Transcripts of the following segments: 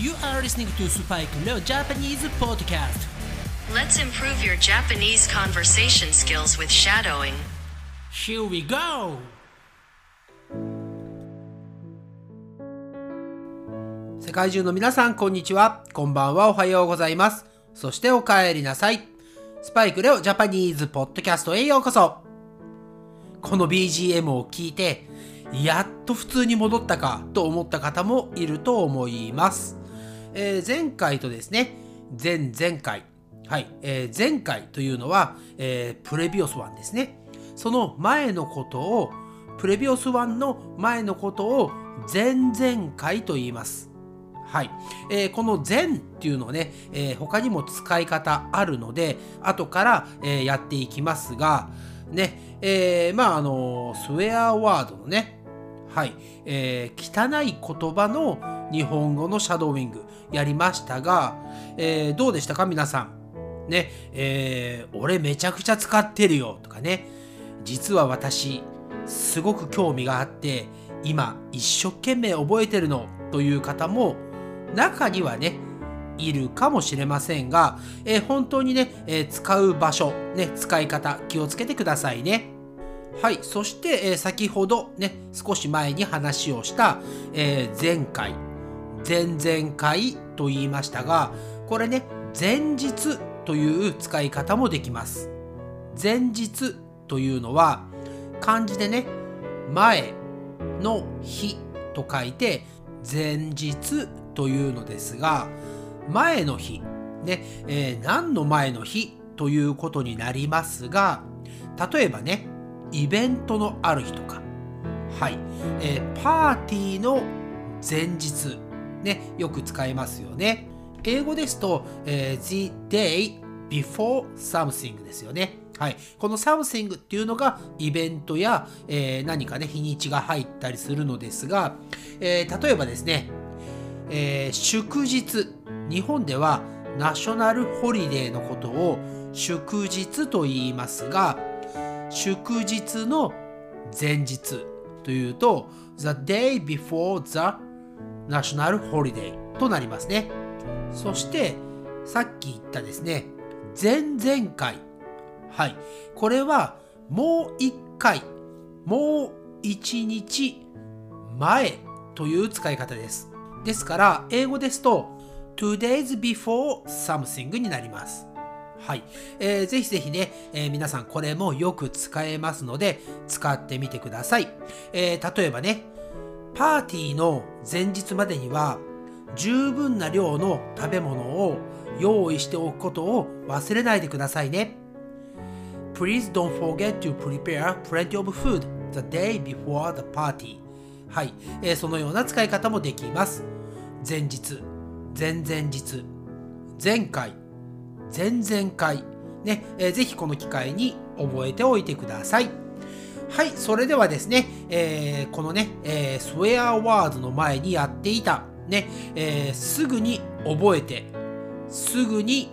You are listening to Spike Leo Japanese Podcast. Let's improve your Japanese conversation skills with shadowing. Here we go! 世界中の皆さん、こんにちは。こんばんは。おはようございます。そしてお帰りなさい。スパイクレオジャパニーズポッドキャストへようこそ。この BGM を聞いて、やっと普通に戻ったかと思った方もいると思います。えー、前回とですね、前々回、はい、えー、前回というのは、えー、プレビオス1ですね。その前のことを、プレビオス1の前のことを前々回と言います。はい。えー、この前っていうのはね、えー、他にも使い方あるので、後から、えー、やっていきますが、ね、えー、まあ、あの、スウェアワードのね、はい、えー、汚い言葉の日本語のシャドーイングやりましたが、えー、どうでしたか？皆さん。ね、えー、俺めちゃくちゃ使ってるよとかね、実は私、すごく興味があって、今一生懸命覚えてるのという方も中にはね、いるかもしれませんが、えー、本当にね、えー、使う場所、ね、使い方気をつけてくださいね。はい、そして、えー、先ほどね、少し前に話をした、え前回、前々回と言いましたが、これね、前日という使い方もできます。前日というのは、漢字でね、前の日と書いて、前日というのですが、前の日、ね、えー、何の前の日ということになりますが、例えばね、イベントのある日とか、はい、えー、パーティーの前日、ね、よく使いますよね。英語ですと、えー、the day before something ですよね。はい。この something っていうのがイベントや、えー、何かね、日にちが入ったりするのですが、えー、例えばですね、えー、祝日。日本ではナショナルホリデーのことを祝日と言いますが、祝日の前日というと、the day before the national holiday となりますね。そして、さっき言ったですね、前々回。はい。これはもう一回、もう一日前という使い方です。ですから、英語ですと、today's before something になります。はい。えー、ぜひぜひね、えー、皆さんこれもよく使えますので、使ってみてください。えー、例えばね、パーティーの前日までには、十分な量の食べ物を用意しておくことを忘れないでくださいね。Please don't forget to prepare plenty of food the day before the party. はい、えー、そのような使い方もできます。前日、前々日、前回、前々回、ね、えー、ぜひこの機会に覚えておいてください。はい、それではですね、えー、このね、えー、スウェアワードの前にやっていた、ね、えー、すぐに覚えて、すぐに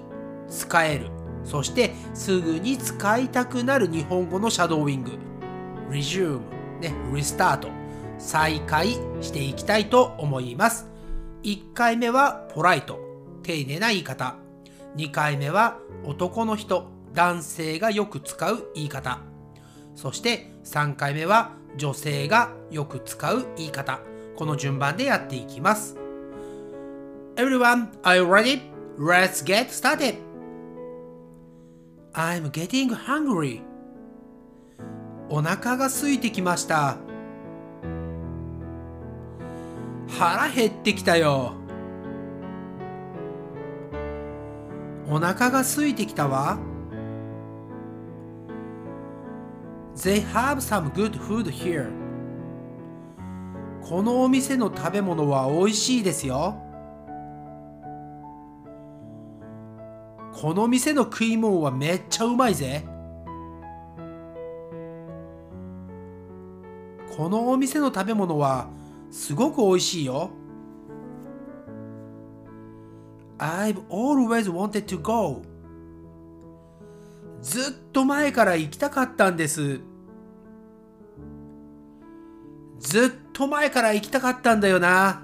使える、そしてすぐに使いたくなる日本語のシャドーウィング、resume、ね、restart、再開していきたいと思います。1回目はポライト、丁寧な言い方。2回目は男の人、男性がよく使う言い方。そして3回目は女性がよく使う言い方。この順番でやっていきます。Everyone, are you ready? Let's get started! I'm getting hungry. お腹が空いてきました。腹減ってきたよ。お腹が空いてきたわ。They have some good food here. このお店の食べ物は美味しいですよ。この店の食い物はめっちゃうまいぜ。このお店の食べ物はすごく美味しいよ。I've always wanted to go. ずっと前から行きたかったんです。ずっと前から行きたかったんだよな。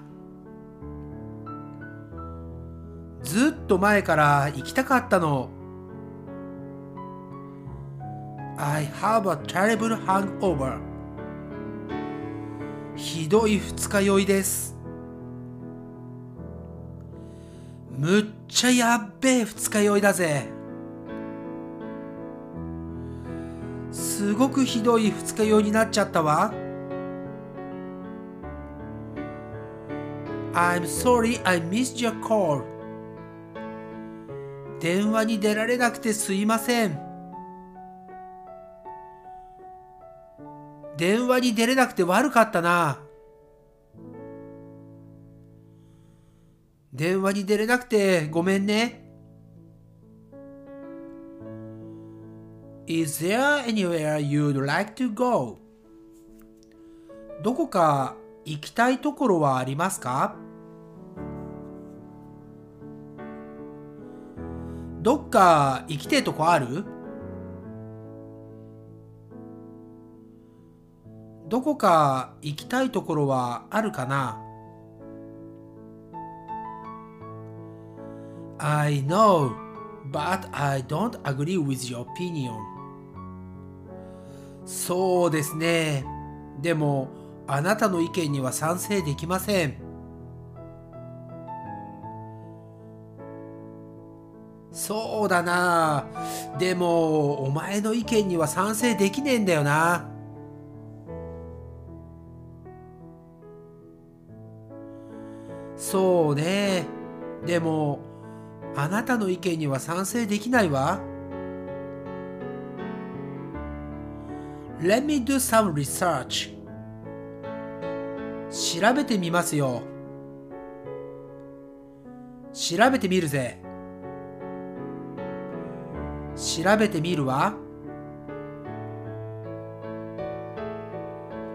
ずっと前から行きたかったの。I have a terrible hangover. ひどい二日酔いです。むっちゃやっべえ二日酔いだぜ。すごくひどい二日酔いになっちゃったわ。I'm sorry I missed your call. 電話に出られなくてすいません。電話に出れなくて悪かったな。電話に出れなくてごめんね。Is there anywhere you'd like to go? どこか行きたいところはありますかどっか行きてえとこあるどこか行きたいところはあるかな ?I know, but I don't agree with your opinion. そうですね。でも、あなたの意見には賛成できません。そうだな。でも、お前の意見には賛成できねえんだよな。そうね。でも、あなたの意見には賛成できないわ。Let me do some research. 調べてみますよ。調べてみるぜ。調べてみるわ。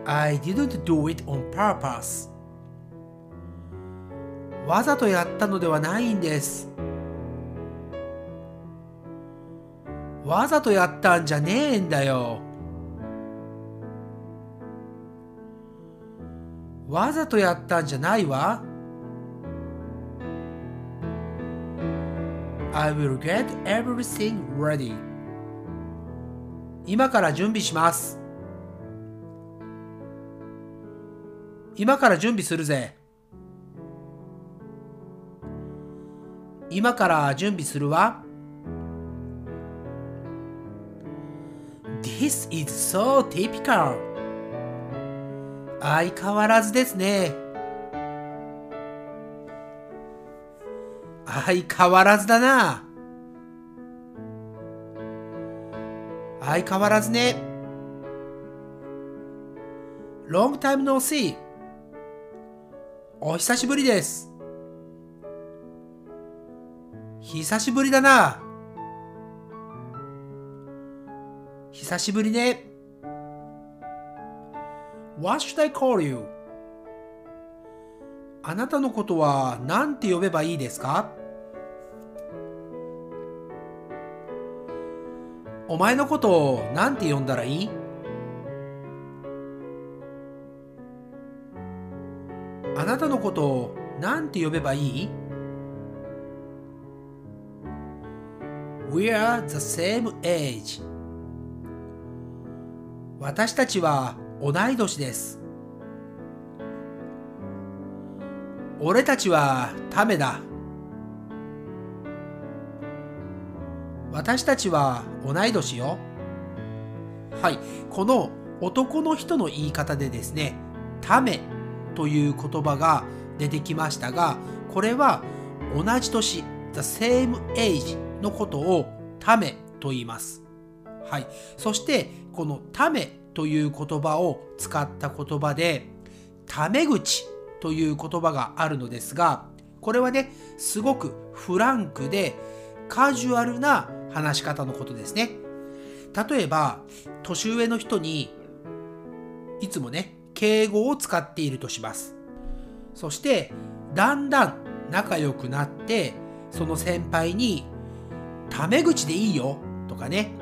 I didn't do it on purpose. わざとやったのではないんです。わざとやったんじゃねえんだよ。わざとやったんじゃないわ。I will get everything ready. 今から準備します。今から準備するぜ。今から準備するわ。This is so typical. 相変わらずですね。相変わらずだな。相変わらずね。Long time no see. お久しぶりです。久しぶりだな。久しぶりね。What should I call you? あなたのことは何て呼べばいいですか？お前のことを何て呼んだらいい？あなたのことを何て呼べばいい？We are the same age. 私たちは同い年です。俺たちはためだ。私たちは同い年よ。はい。この男の人の言い方でですね、ためという言葉が出てきましたが、これは同じ年、the same age のことをためと言います。はい。そして、このためという言葉を使った言葉で、ため口という言葉があるのですが、これはね、すごくフランクでカジュアルな話し方のことですね。例えば、年上の人にいつもね、敬語を使っているとします。そして、だんだん仲良くなって、その先輩に、タメ口でいいよとかね、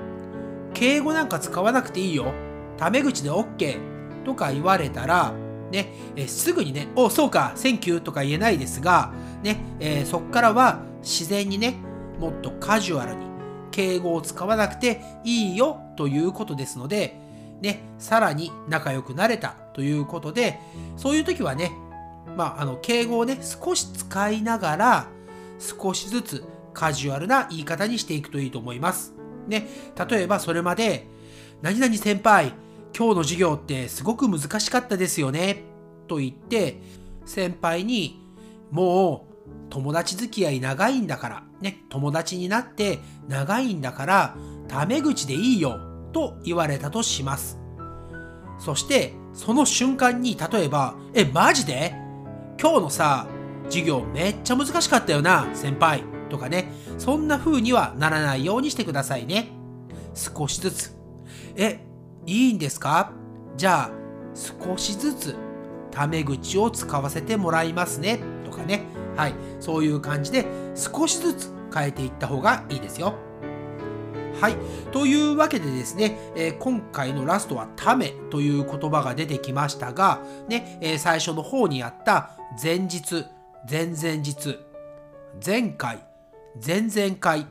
敬語なんか使わなくていいよ、タメ口で OK とか言われたら、ね、えすぐにね、お、そうか、 thank you とか言えないですが、ね、えーそこからは自然にね、もっとカジュアルに敬語を使わなくていいよということですので、ね、さらに仲良くなれたということで、そういう時はね、まあ、あの、敬語をね、少し使いながら、少しずつカジュアルな言い方にしていくといいと思います。ね、例えばそれまで、何々先輩、今日の授業ってすごく難しかったですよね。と言って、先輩に、もう友達付き合い長いんだから、ね、友達になって長いんだから、タメ口でいいよ。と言われたとします。そして、その瞬間に、例えば、え、マジで？今日のさ、授業めっちゃ難しかったよな、先輩。とかね、そんな風にはならないようにしてくださいね。少しずつ。え、いいんですか？じゃあ、少しずつ、タメ口を使わせてもらいますね。とかね。はい。そういう感じで、少しずつ変えていった方がいいですよ。はい。というわけでですね、えー、今回のラストはためという言葉が出てきましたが、ね、えー、最初の方にあった前日、前々日、前回、前々回、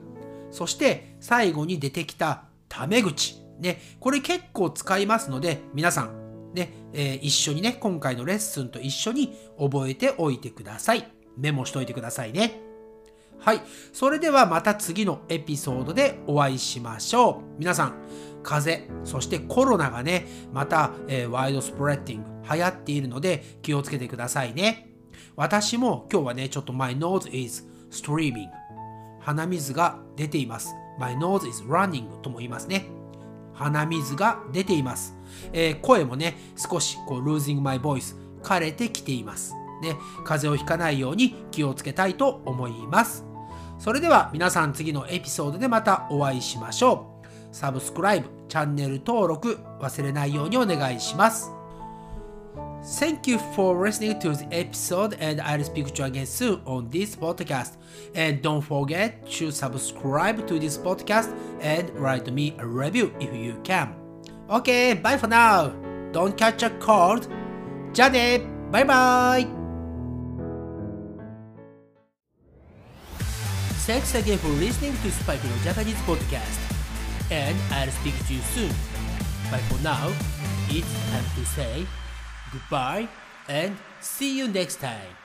そして最後に出てきたため口。ね、これ結構使いますので、皆さん、ね、えー、一緒にね、今回のレッスンと一緒に覚えておいてください。メモしといてくださいね。はい。それではまた次のエピソードでお会いしましょう。皆さん、風邪、そしてコロナがね、また、えー、ワイドスプレッディング流行っているので気をつけてくださいね。私も今日はね、ちょっと My nose is streaming 鼻水が出ています。My nose is running とも言いますね。鼻水が出ています。えー、声もね、少しこう losing my voice 枯れてきています。ね、風邪をひかないように気をつけたいと思います。それでは皆さん次のエピソードでまたお会いしましょう。サブスクライブ、チャンネル登録忘れないようにお願いします。Thank you for listening to the episode and I'll speak to you again soon on this podcast. And don't forget to subscribe to this podcast and write me a review if you can. Okay, bye for now. Don't catch a cold. じゃあねバイバイ Thanks again for listening to Spike No Japanese podcast. And I'll speak to you soon. But for now, it's time to say goodbye and see you next time.